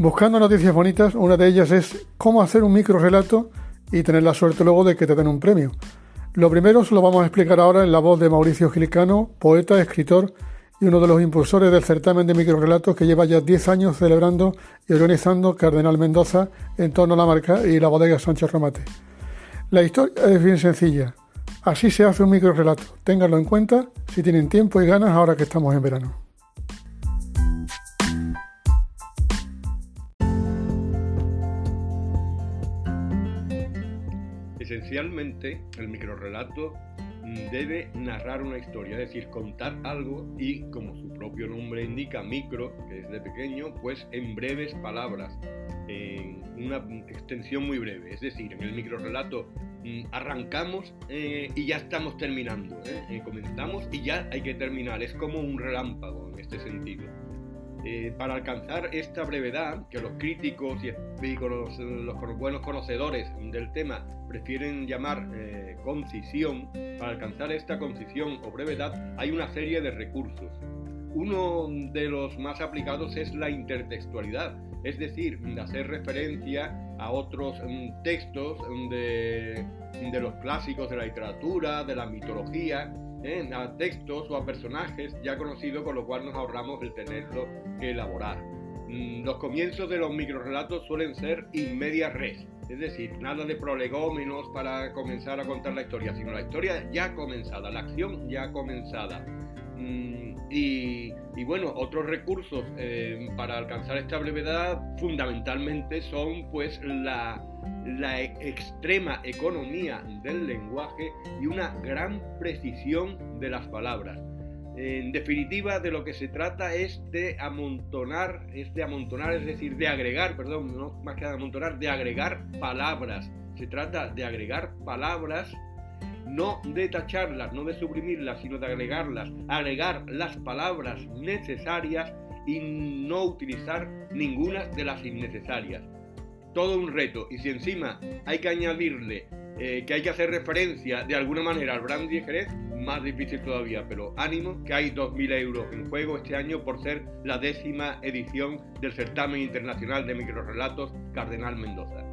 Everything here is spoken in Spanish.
Buscando noticias bonitas, una de ellas es cómo hacer un micro relato y tener la suerte luego de que te den un premio. Lo primero se lo vamos a explicar ahora en la voz de Mauricio Gilicano, poeta, escritor y uno de los impulsores del certamen de microrelatos que lleva ya 10 años celebrando y organizando Cardenal Mendoza en torno a la marca y la bodega Sánchez Romate. La historia es bien sencilla. Así se hace un microrelato. Ténganlo en cuenta si tienen tiempo y ganas ahora que estamos en verano. Esencialmente, el microrelato debe narrar una historia, es decir, contar algo y, como su propio nombre indica, micro, que es de pequeño, pues en breves palabras, en una extensión muy breve. Es decir, en el microrelato mm, arrancamos eh, y ya estamos terminando. ¿eh? Eh, comenzamos y ya hay que terminar. Es como un relámpago en este sentido. Eh, para alcanzar esta brevedad, que los críticos y, los, buenos conocedores del tema prefieren llamar eh, concisión, para alcanzar esta concisión o brevedad hay una serie de recursos. Uno de los más aplicados es la intertextualidad, es decir, hacer referencia a otros mm, textos de, de los clásicos de la literatura, de la mitología, ¿eh? a textos o a personajes ya conocidos, con lo cual nos ahorramos el tenerlo que elaborar. Mm, los comienzos de los microrelatos suelen ser in media res, es decir, nada de prolegómenos para comenzar a contar la historia, sino la historia ya comenzada, la acción ya comenzada. Mm, y, bueno, otros recursos eh, para alcanzar esta brevedad fundamentalmente son pues la, la extrema economía del lenguaje y una gran precisión de las palabras. En definitiva, de lo que se trata es de amontonar, es de amontonar, es decir, de agregar, perdón, no más que de amontonar, de agregar palabras. Se trata de agregar palabras, no de tacharlas, no de suprimirlas, sino de agregarlas, agregar las palabras necesarias y no utilizar ninguna de las innecesarias todo un reto. Y si encima hay que añadirle eh, que hay que hacer referencia de alguna manera al Brandy Jerez, más difícil todavía. Pero ánimo, que hay 2.000 euros en juego este año por ser la décima edición del certamen internacional de microrelatos Cardenal Mendoza.